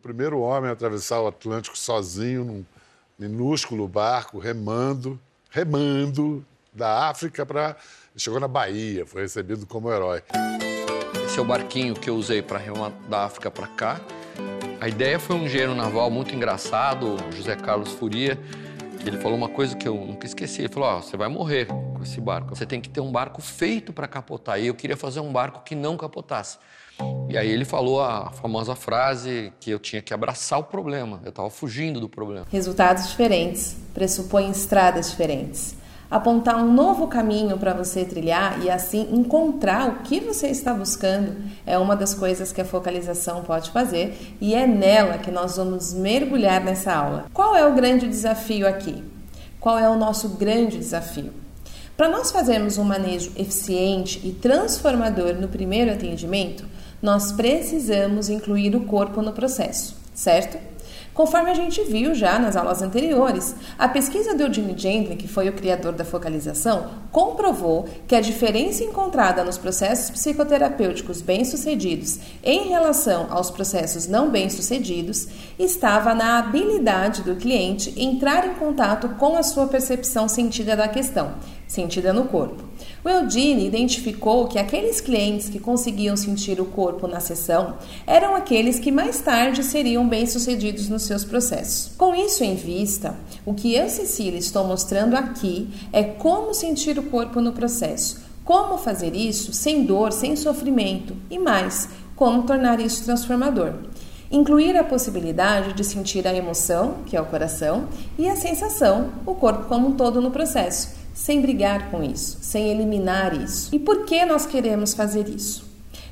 primeiro homem a atravessar o Atlântico sozinho, num minúsculo barco, remando, remando da África para. Chegou na Bahia, foi recebido como herói. Esse é o barquinho que eu usei para remar da África para cá. A ideia foi um engenheiro naval muito engraçado, José Carlos Furia. Ele falou uma coisa que eu nunca esqueci. Ele falou: oh, você vai morrer com esse barco. Você tem que ter um barco feito para capotar. E eu queria fazer um barco que não capotasse. E aí ele falou a famosa frase que eu tinha que abraçar o problema. Eu estava fugindo do problema. Resultados diferentes pressupõem estradas diferentes. Apontar um novo caminho para você trilhar e assim encontrar o que você está buscando é uma das coisas que a focalização pode fazer e é nela que nós vamos mergulhar nessa aula. Qual é o grande desafio aqui? Qual é o nosso grande desafio? Para nós fazermos um manejo eficiente e transformador no primeiro atendimento, nós precisamos incluir o corpo no processo, certo? Conforme a gente viu já nas aulas anteriores, a pesquisa do Eugene Gently, que foi o criador da focalização, comprovou que a diferença encontrada nos processos psicoterapêuticos bem-sucedidos em relação aos processos não bem-sucedidos estava na habilidade do cliente entrar em contato com a sua percepção sentida da questão, sentida no corpo. O Eudine identificou que aqueles clientes que conseguiam sentir o corpo na sessão eram aqueles que mais tarde seriam bem-sucedidos nos seus processos. Com isso em vista, o que eu, Cecília, estou mostrando aqui é como sentir o corpo no processo, como fazer isso sem dor, sem sofrimento e mais, como tornar isso transformador. Incluir a possibilidade de sentir a emoção, que é o coração, e a sensação, o corpo como um todo no processo sem brigar com isso, sem eliminar isso. E por que nós queremos fazer isso?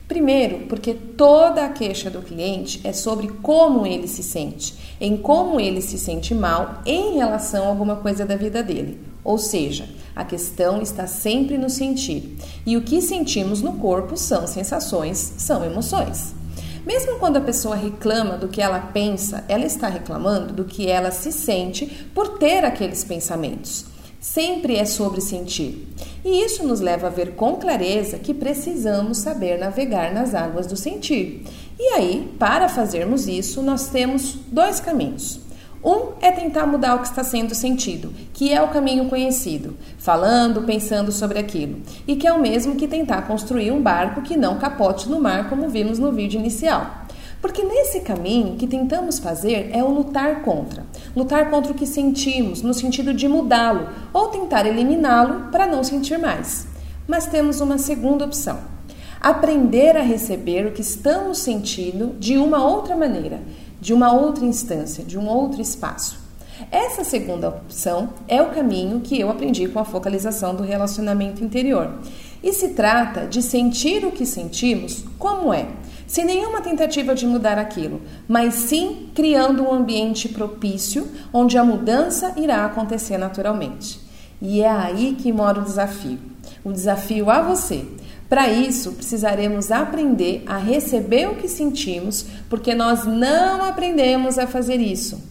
Primeiro, porque toda a queixa do cliente é sobre como ele se sente, em como ele se sente mal em relação a alguma coisa da vida dele. Ou seja, a questão está sempre no sentir. E o que sentimos no corpo são sensações, são emoções. Mesmo quando a pessoa reclama do que ela pensa, ela está reclamando do que ela se sente por ter aqueles pensamentos sempre é sobre sentir. E isso nos leva a ver com clareza que precisamos saber navegar nas águas do sentir. E aí, para fazermos isso, nós temos dois caminhos. Um é tentar mudar o que está sendo sentido, que é o caminho conhecido, falando, pensando sobre aquilo, e que é o mesmo que tentar construir um barco que não capote no mar, como vimos no vídeo inicial. Porque nesse caminho que tentamos fazer é o lutar contra. Lutar contra o que sentimos, no sentido de mudá-lo ou tentar eliminá-lo para não sentir mais. Mas temos uma segunda opção: aprender a receber o que estamos sentindo de uma outra maneira, de uma outra instância, de um outro espaço. Essa segunda opção é o caminho que eu aprendi com a focalização do relacionamento interior. E se trata de sentir o que sentimos como é sem nenhuma tentativa de mudar aquilo, mas sim criando um ambiente propício onde a mudança irá acontecer naturalmente. E é aí que mora o desafio. O desafio a você. Para isso, precisaremos aprender a receber o que sentimos, porque nós não aprendemos a fazer isso.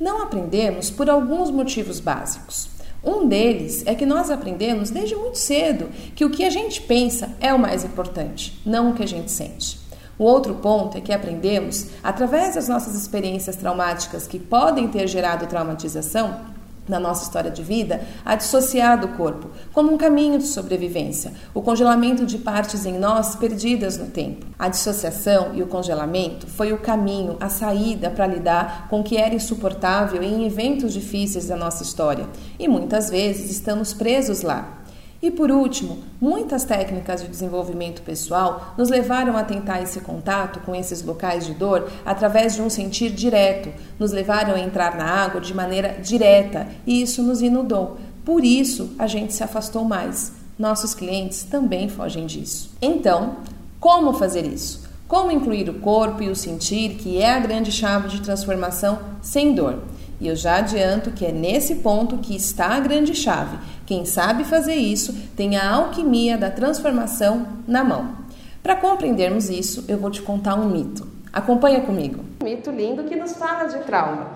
Não aprendemos por alguns motivos básicos. Um deles é que nós aprendemos desde muito cedo que o que a gente pensa é o mais importante, não o que a gente sente. O outro ponto é que aprendemos, através das nossas experiências traumáticas que podem ter gerado traumatização, na nossa história de vida, a dissociar do corpo, como um caminho de sobrevivência, o congelamento de partes em nós perdidas no tempo. A dissociação e o congelamento foi o caminho, a saída para lidar com o que era insuportável em eventos difíceis da nossa história, e muitas vezes estamos presos lá. E por último, muitas técnicas de desenvolvimento pessoal nos levaram a tentar esse contato com esses locais de dor através de um sentir direto, nos levaram a entrar na água de maneira direta e isso nos inundou. Por isso, a gente se afastou mais. Nossos clientes também fogem disso. Então, como fazer isso? Como incluir o corpo e o sentir, que é a grande chave de transformação sem dor? E eu já adianto que é nesse ponto que está a grande chave. Quem sabe fazer isso tem a alquimia da transformação na mão. Para compreendermos isso, eu vou te contar um mito. Acompanha comigo. Um mito lindo que nos fala de trauma.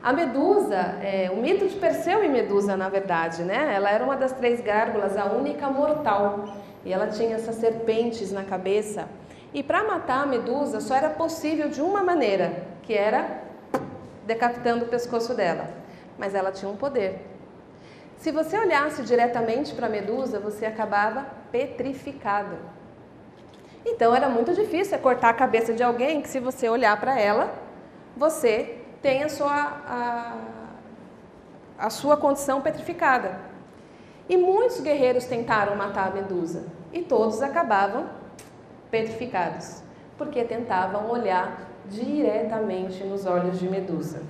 A Medusa, é, o mito de Perseu e Medusa, na verdade, né? Ela era uma das três gárgulas, a única mortal. E ela tinha essas serpentes na cabeça. E para matar a medusa só era possível de uma maneira, que era decapitando o pescoço dela. Mas ela tinha um poder. Se você olhasse diretamente para a medusa, você acabava petrificado. Então era muito difícil cortar a cabeça de alguém que, se você olhar para ela, você tem a sua, a, a sua condição petrificada. E muitos guerreiros tentaram matar a Medusa e todos acabavam petrificados, porque tentavam olhar diretamente nos olhos de Medusa.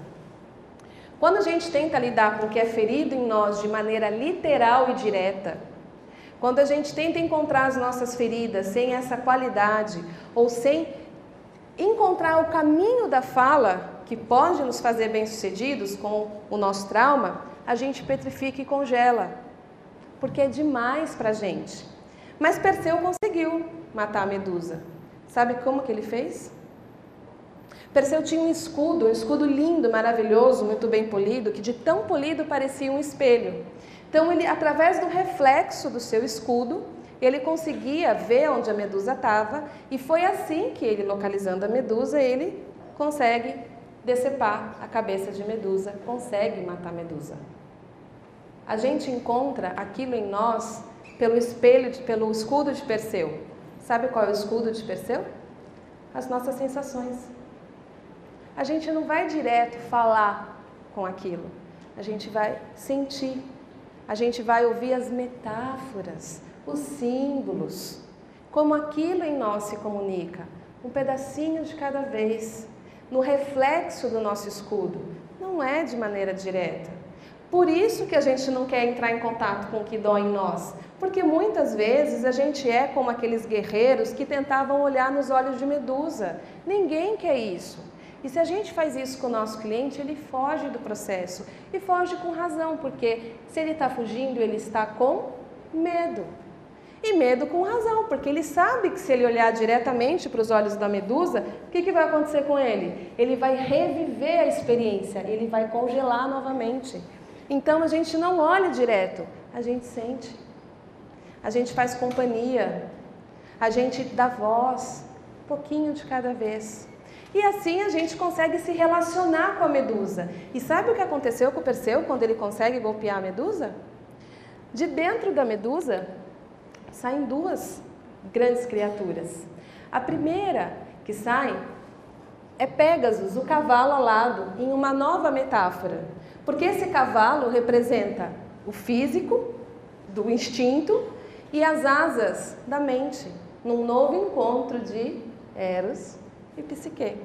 Quando a gente tenta lidar com o que é ferido em nós de maneira literal e direta, quando a gente tenta encontrar as nossas feridas sem essa qualidade ou sem encontrar o caminho da fala que pode nos fazer bem-sucedidos com o nosso trauma, a gente petrifica e congela, porque é demais para a gente. Mas Perseu conseguiu matar a Medusa. Sabe como que ele fez? Perseu tinha um escudo, um escudo lindo, maravilhoso, muito bem polido, que de tão polido parecia um espelho. Então, ele, através do reflexo do seu escudo, ele conseguia ver onde a medusa estava, e foi assim que ele, localizando a medusa, ele consegue decepar a cabeça de Medusa, consegue matar Medusa. A gente encontra aquilo em nós pelo espelho, pelo escudo de Perseu. Sabe qual é o escudo de Perseu? As nossas sensações. A gente não vai direto falar com aquilo, a gente vai sentir, a gente vai ouvir as metáforas, os símbolos, como aquilo em nós se comunica, um pedacinho de cada vez no reflexo do nosso escudo, não é de maneira direta. Por isso que a gente não quer entrar em contato com o que dói em nós, porque muitas vezes a gente é como aqueles guerreiros que tentavam olhar nos olhos de Medusa. Ninguém quer isso. E se a gente faz isso com o nosso cliente, ele foge do processo. E foge com razão, porque se ele está fugindo, ele está com medo. E medo com razão, porque ele sabe que se ele olhar diretamente para os olhos da medusa, o que, que vai acontecer com ele? Ele vai reviver a experiência, ele vai congelar novamente. Então a gente não olha direto, a gente sente, a gente faz companhia, a gente dá voz, um pouquinho de cada vez. E assim a gente consegue se relacionar com a medusa. E sabe o que aconteceu com o Perseu quando ele consegue golpear a medusa? De dentro da medusa saem duas grandes criaturas. A primeira que sai é Pégasus, o cavalo alado, em uma nova metáfora. Porque esse cavalo representa o físico, do instinto, e as asas da mente, num novo encontro de Eros e Psique.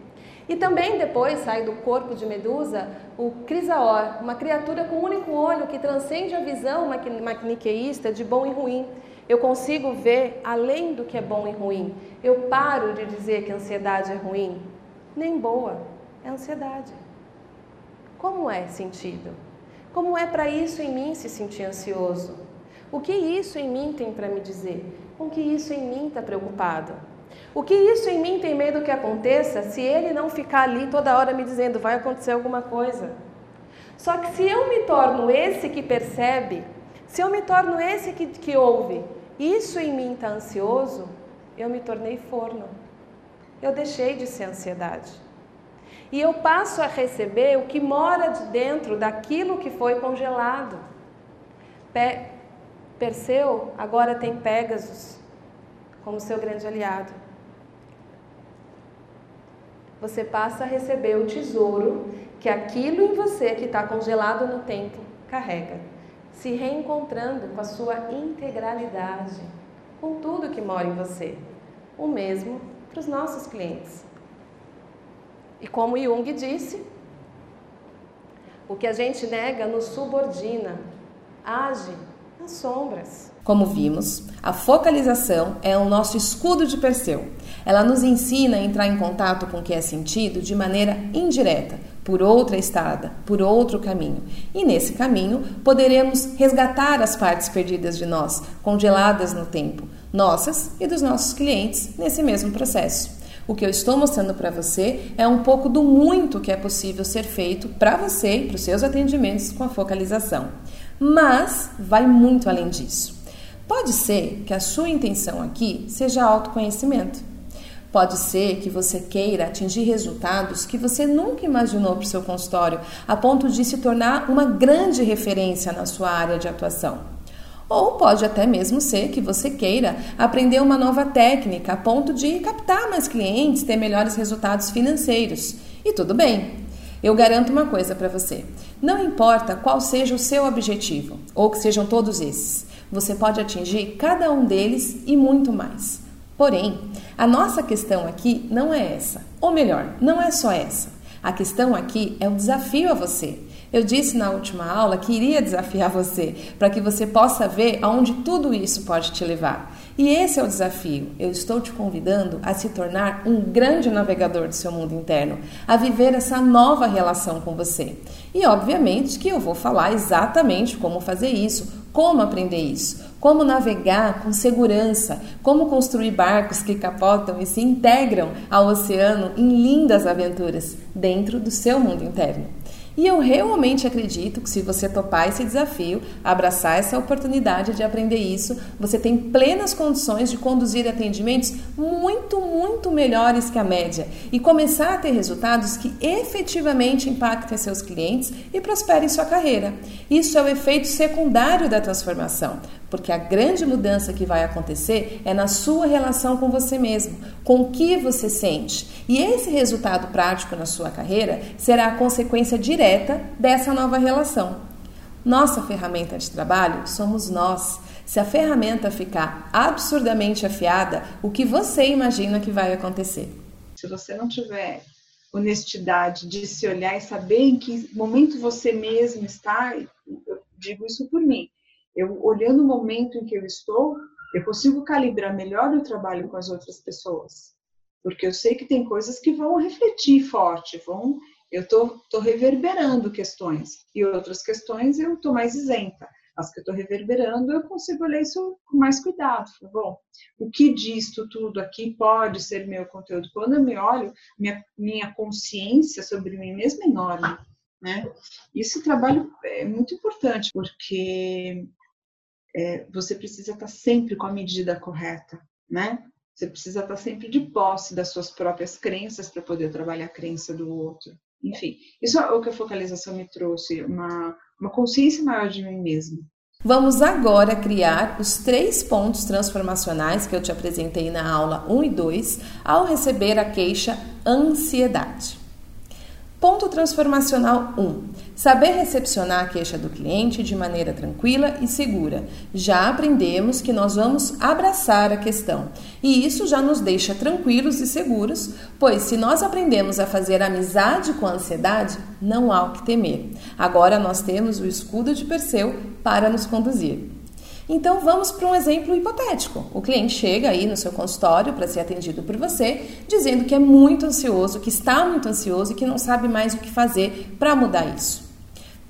E também depois sai do corpo de Medusa o Crisaor, uma criatura com um único olho que transcende a visão maniqueísta de bom e ruim. Eu consigo ver além do que é bom e ruim. Eu paro de dizer que a ansiedade é ruim. Nem boa, é ansiedade. Como é sentido? Como é para isso em mim se sentir ansioso? O que isso em mim tem para me dizer? Com que isso em mim está preocupado? O que isso em mim tem medo que aconteça se ele não ficar ali toda hora me dizendo vai acontecer alguma coisa? Só que se eu me torno esse que percebe, se eu me torno esse que, que ouve, isso em mim está ansioso, eu me tornei forno. Eu deixei de ser ansiedade. E eu passo a receber o que mora de dentro daquilo que foi congelado. Pe Perseu agora tem Pégasus como seu grande aliado. Você passa a receber o tesouro que aquilo em você que está congelado no tempo carrega se reencontrando com a sua integralidade, com tudo que mora em você. O mesmo para os nossos clientes. E como Jung disse, o que a gente nega nos subordina, age nas sombras. Como vimos, a focalização é o nosso escudo de Perseu. Ela nos ensina a entrar em contato com o que é sentido de maneira indireta, por outra estrada, por outro caminho. E nesse caminho poderemos resgatar as partes perdidas de nós, congeladas no tempo, nossas e dos nossos clientes nesse mesmo processo. O que eu estou mostrando para você é um pouco do muito que é possível ser feito para você e para os seus atendimentos com a focalização. Mas vai muito além disso. Pode ser que a sua intenção aqui seja autoconhecimento. Pode ser que você queira atingir resultados que você nunca imaginou para o seu consultório, a ponto de se tornar uma grande referência na sua área de atuação. Ou pode até mesmo ser que você queira aprender uma nova técnica a ponto de captar mais clientes, ter melhores resultados financeiros. E tudo bem. Eu garanto uma coisa para você: não importa qual seja o seu objetivo, ou que sejam todos esses, você pode atingir cada um deles e muito mais. Porém, a nossa questão aqui não é essa, ou melhor, não é só essa. A questão aqui é o desafio a você. Eu disse na última aula que iria desafiar você para que você possa ver aonde tudo isso pode te levar. E esse é o desafio. Eu estou te convidando a se tornar um grande navegador do seu mundo interno, a viver essa nova relação com você. E obviamente que eu vou falar exatamente como fazer isso, como aprender isso, como navegar com segurança, como construir barcos que capotam e se integram ao oceano em lindas aventuras dentro do seu mundo interno. E eu realmente acredito que se você topar esse desafio, abraçar essa oportunidade de aprender isso, você tem plenas condições de conduzir atendimentos muito, muito melhores que a média e começar a ter resultados que efetivamente impactem seus clientes e prosperem sua carreira. Isso é o efeito secundário da transformação porque a grande mudança que vai acontecer é na sua relação com você mesmo, com o que você sente. E esse resultado prático na sua carreira será a consequência direta dessa nova relação. Nossa ferramenta de trabalho somos nós. Se a ferramenta ficar absurdamente afiada, o que você imagina que vai acontecer? Se você não tiver honestidade de se olhar e saber em que momento você mesmo está, eu digo isso por mim eu olhando o momento em que eu estou, eu consigo calibrar melhor o trabalho com as outras pessoas, porque eu sei que tem coisas que vão refletir forte, vão, eu tô, tô reverberando questões e outras questões eu estou mais isenta. As que eu estou reverberando, eu consigo olhar isso com mais cuidado. Bom, o que disto tudo aqui pode ser meu conteúdo? Quando eu me olho, minha, minha consciência sobre mim mesma é enorme. Né? Esse trabalho é muito importante, porque é, você precisa estar sempre com a medida correta, né? Você precisa estar sempre de posse das suas próprias crenças para poder trabalhar a crença do outro. Enfim, isso é o que a focalização me trouxe, uma, uma consciência maior de mim mesma. Vamos agora criar os três pontos transformacionais que eu te apresentei na aula 1 e 2 ao receber a queixa ansiedade. Ponto transformacional 1. Saber recepcionar a queixa do cliente de maneira tranquila e segura. Já aprendemos que nós vamos abraçar a questão. E isso já nos deixa tranquilos e seguros, pois se nós aprendemos a fazer amizade com a ansiedade, não há o que temer. Agora nós temos o escudo de Perseu para nos conduzir. Então vamos para um exemplo hipotético. O cliente chega aí no seu consultório para ser atendido por você, dizendo que é muito ansioso, que está muito ansioso e que não sabe mais o que fazer para mudar isso.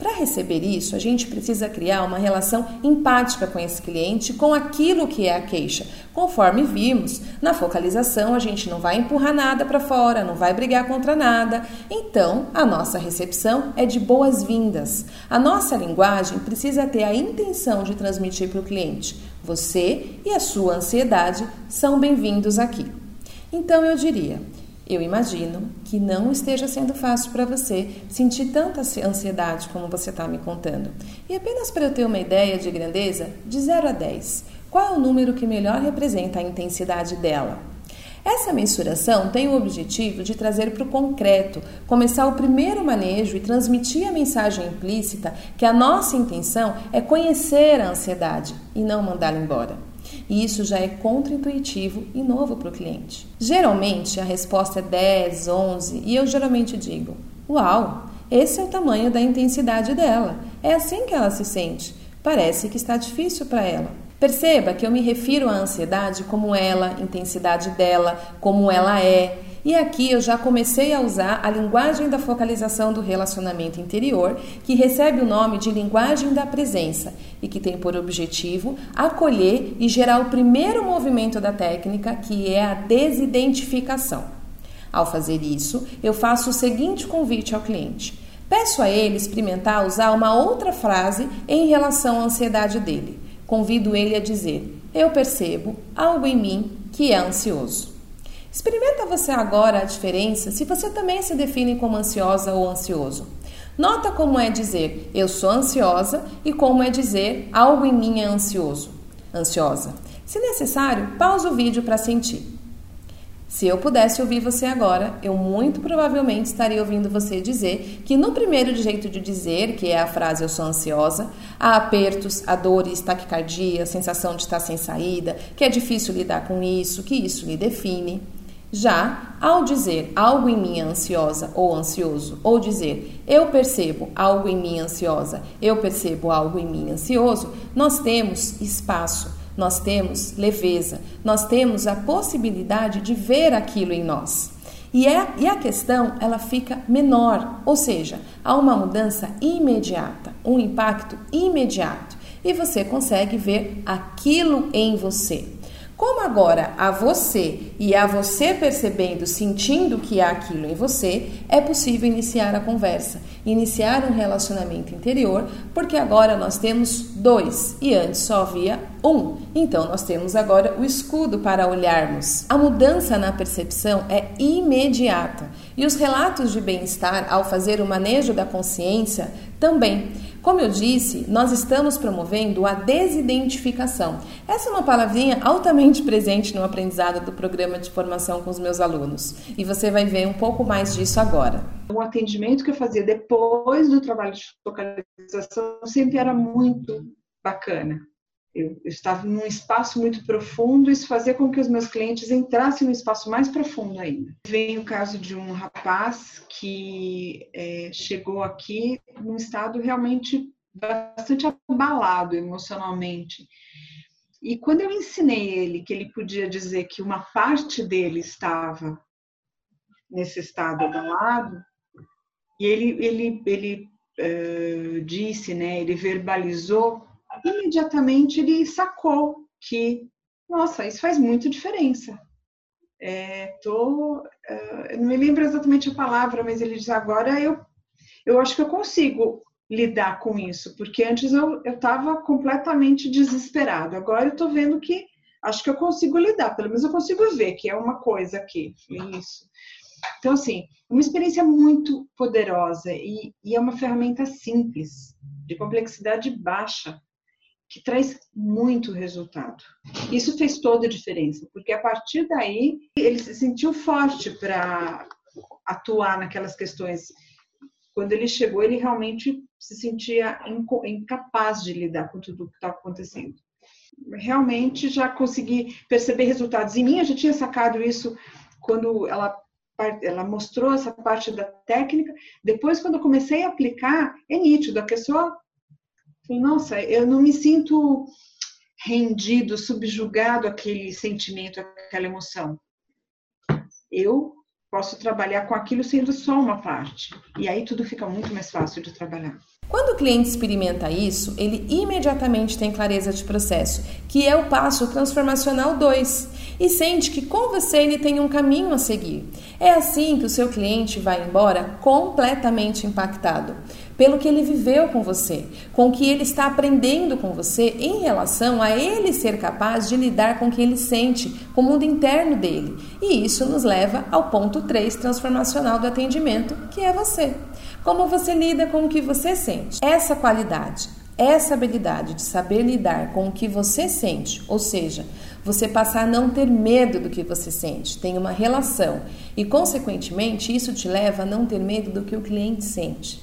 Para receber isso, a gente precisa criar uma relação empática com esse cliente, com aquilo que é a queixa. Conforme vimos, na focalização a gente não vai empurrar nada para fora, não vai brigar contra nada. Então, a nossa recepção é de boas-vindas. A nossa linguagem precisa ter a intenção de transmitir para o cliente: você e a sua ansiedade são bem-vindos aqui. Então, eu diria. Eu imagino que não esteja sendo fácil para você sentir tanta ansiedade como você está me contando. E apenas para eu ter uma ideia de grandeza, de 0 a 10, qual é o número que melhor representa a intensidade dela? Essa mensuração tem o objetivo de trazer para o concreto, começar o primeiro manejo e transmitir a mensagem implícita que a nossa intenção é conhecer a ansiedade e não mandá-la embora. E isso já é contraintuitivo e novo para o cliente. Geralmente a resposta é 10, 11 e eu geralmente digo: Uau, esse é o tamanho da intensidade dela. É assim que ela se sente. Parece que está difícil para ela. Perceba que eu me refiro à ansiedade como ela, intensidade dela, como ela é. E aqui eu já comecei a usar a linguagem da focalização do relacionamento interior, que recebe o nome de linguagem da presença e que tem por objetivo acolher e gerar o primeiro movimento da técnica, que é a desidentificação. Ao fazer isso, eu faço o seguinte convite ao cliente. Peço a ele experimentar usar uma outra frase em relação à ansiedade dele. Convido ele a dizer: Eu percebo algo em mim que é ansioso. Experimenta você agora a diferença se você também se define como ansiosa ou ansioso. Nota como é dizer eu sou ansiosa e como é dizer algo em mim é ansioso, ansiosa. Se necessário, pausa o vídeo para sentir. Se eu pudesse ouvir você agora, eu muito provavelmente estaria ouvindo você dizer que no primeiro jeito de dizer, que é a frase eu sou ansiosa, há apertos, há dores, taquicardia, sensação de estar sem saída, que é difícil lidar com isso, que isso lhe define. Já ao dizer algo em mim ansiosa ou ansioso, ou dizer eu percebo algo em mim ansiosa, eu percebo algo em mim ansioso, nós temos espaço nós temos leveza, nós temos a possibilidade de ver aquilo em nós. E, é, e a questão ela fica menor, ou seja, há uma mudança imediata, um impacto imediato, e você consegue ver aquilo em você. Como agora a você e a você percebendo, sentindo que há aquilo em você, é possível iniciar a conversa, iniciar um relacionamento interior, porque agora nós temos dois e antes só havia um. Então nós temos agora o escudo para olharmos. A mudança na percepção é imediata e os relatos de bem-estar ao fazer o manejo da consciência também. Como eu disse, nós estamos promovendo a desidentificação. Essa é uma palavrinha altamente presente no aprendizado do programa de formação com os meus alunos. E você vai ver um pouco mais disso agora. O atendimento que eu fazia depois do trabalho de focalização sempre era muito bacana. Eu, estava num espaço muito profundo, isso fazia com que os meus clientes entrassem num espaço mais profundo ainda. Vem o caso de um rapaz que é, chegou aqui num estado realmente bastante abalado emocionalmente. E quando eu ensinei ele que ele podia dizer que uma parte dele estava nesse estado abalado, e ele, ele, ele uh, disse, né, ele verbalizou imediatamente ele sacou que, nossa, isso faz muita diferença. É, tô, uh, não me lembro exatamente a palavra, mas ele diz agora eu, eu acho que eu consigo lidar com isso, porque antes eu estava completamente desesperado. Agora eu estou vendo que acho que eu consigo lidar, pelo menos eu consigo ver que é uma coisa aqui, isso. Então, assim, uma experiência muito poderosa e, e é uma ferramenta simples, de complexidade baixa, que traz muito resultado. Isso fez toda a diferença, porque a partir daí ele se sentiu forte para atuar naquelas questões. Quando ele chegou, ele realmente se sentia incapaz de lidar com tudo o que estava acontecendo. Realmente já consegui perceber resultados. Em mim, eu já tinha sacado isso quando ela ela mostrou essa parte da técnica. Depois, quando eu comecei a aplicar, é nítido, a pessoa nossa, eu não me sinto rendido, subjugado àquele sentimento, àquela emoção. Eu posso trabalhar com aquilo sendo só uma parte. E aí tudo fica muito mais fácil de trabalhar. Quando o cliente experimenta isso, ele imediatamente tem clareza de processo, que é o passo transformacional 2, e sente que com você ele tem um caminho a seguir. É assim que o seu cliente vai embora completamente impactado pelo que ele viveu com você, com o que ele está aprendendo com você em relação a ele ser capaz de lidar com o que ele sente, com o mundo interno dele. E isso nos leva ao ponto 3 transformacional do atendimento, que é você. Como você lida com o que você sente. Essa qualidade, essa habilidade de saber lidar com o que você sente, ou seja, você passar a não ter medo do que você sente, tem uma relação e, consequentemente, isso te leva a não ter medo do que o cliente sente.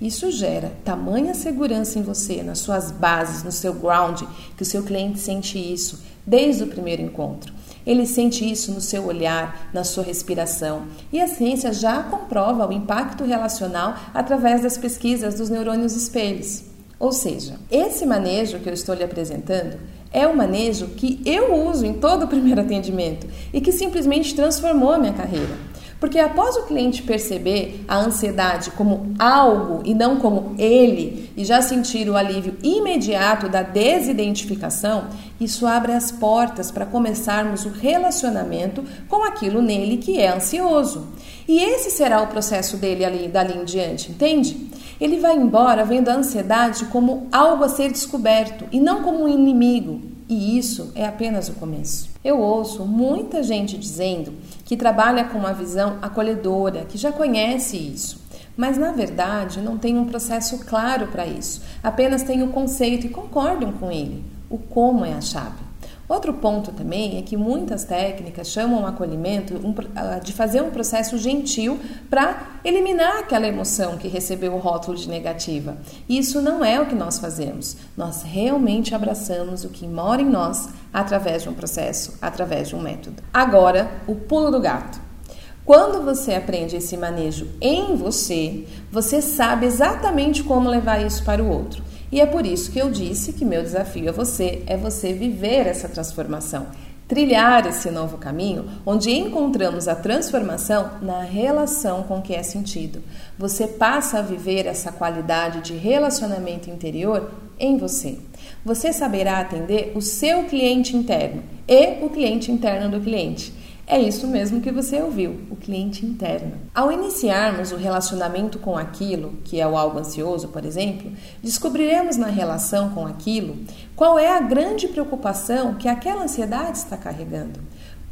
Isso gera tamanha segurança em você, nas suas bases, no seu ground, que o seu cliente sente isso desde o primeiro encontro. Ele sente isso no seu olhar, na sua respiração. E a ciência já comprova o impacto relacional através das pesquisas dos neurônios espelhos. Ou seja, esse manejo que eu estou lhe apresentando é o manejo que eu uso em todo o primeiro atendimento e que simplesmente transformou a minha carreira. Porque após o cliente perceber a ansiedade como algo e não como ele, e já sentir o alívio imediato da desidentificação, isso abre as portas para começarmos o relacionamento com aquilo nele que é ansioso. E esse será o processo dele ali, dali em diante, entende? Ele vai embora vendo a ansiedade como algo a ser descoberto e não como um inimigo. E isso é apenas o começo. Eu ouço muita gente dizendo que trabalha com uma visão acolhedora, que já conhece isso. Mas na verdade não tem um processo claro para isso, apenas tem o conceito e concordam com ele. O como é a chave. Outro ponto também é que muitas técnicas chamam o acolhimento ah, de fazer um processo gentil para eliminar aquela emoção que recebeu o rótulo de negativa. Isso não é o que nós fazemos. Nós realmente abraçamos o que mora em nós através de um processo, através de um método. Agora, o pulo do gato. Quando você aprende esse manejo em você, você sabe exatamente como levar isso para o outro. E é por isso que eu disse que meu desafio a você é você viver essa transformação, trilhar esse novo caminho onde encontramos a transformação na relação com que é sentido. Você passa a viver essa qualidade de relacionamento interior em você. Você saberá atender o seu cliente interno e o cliente interno do cliente. É isso mesmo que você ouviu, o cliente interno. Ao iniciarmos o relacionamento com aquilo, que é o algo ansioso, por exemplo, descobriremos na relação com aquilo qual é a grande preocupação que aquela ansiedade está carregando.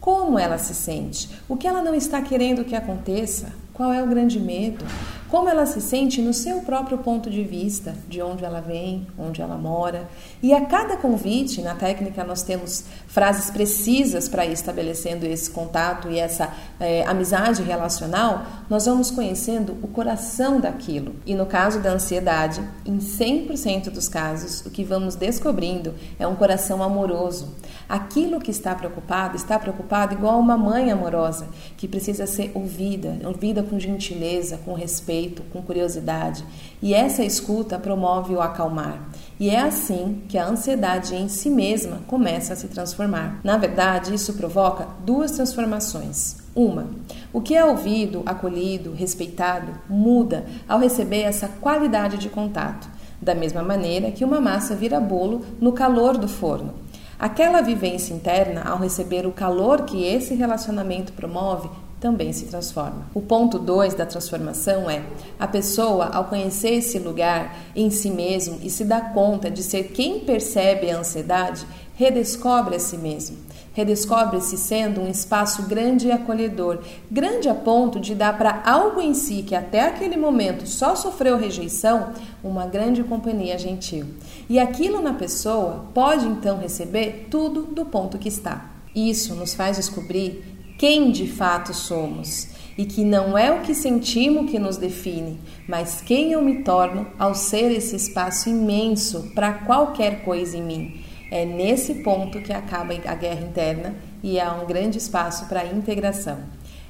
Como ela se sente? O que ela não está querendo que aconteça? Qual é o grande medo? Como ela se sente no seu próprio ponto de vista, de onde ela vem, onde ela mora. E a cada convite, na técnica, nós temos frases precisas para ir estabelecendo esse contato e essa é, amizade relacional, nós vamos conhecendo o coração daquilo. E no caso da ansiedade, em 100% dos casos, o que vamos descobrindo é um coração amoroso. Aquilo que está preocupado, está preocupado igual uma mãe amorosa, que precisa ser ouvida, ouvida com gentileza, com respeito, com curiosidade. E essa escuta promove o acalmar. E é assim que a ansiedade em si mesma começa a se transformar. Na verdade, isso provoca duas transformações. Uma, o que é ouvido, acolhido, respeitado muda ao receber essa qualidade de contato, da mesma maneira que uma massa vira bolo no calor do forno. Aquela vivência interna, ao receber o calor que esse relacionamento promove, também se transforma. O ponto 2 da transformação é a pessoa, ao conhecer esse lugar em si mesmo e se dar conta de ser quem percebe a ansiedade, redescobre a si mesmo. Redescobre-se sendo um espaço grande e acolhedor, grande a ponto de dar para algo em si que até aquele momento só sofreu rejeição, uma grande companhia gentil. E aquilo na pessoa pode então receber tudo do ponto que está. Isso nos faz descobrir quem de fato somos e que não é o que sentimos que nos define, mas quem eu me torno ao ser esse espaço imenso para qualquer coisa em mim. É nesse ponto que acaba a guerra interna e há um grande espaço para a integração.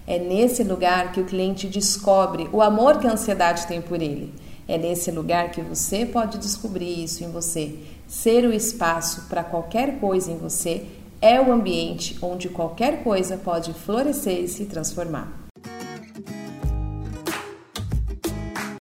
É nesse lugar que o cliente descobre o amor que a ansiedade tem por ele. É nesse lugar que você pode descobrir isso em você. Ser o espaço para qualquer coisa em você é o ambiente onde qualquer coisa pode florescer e se transformar.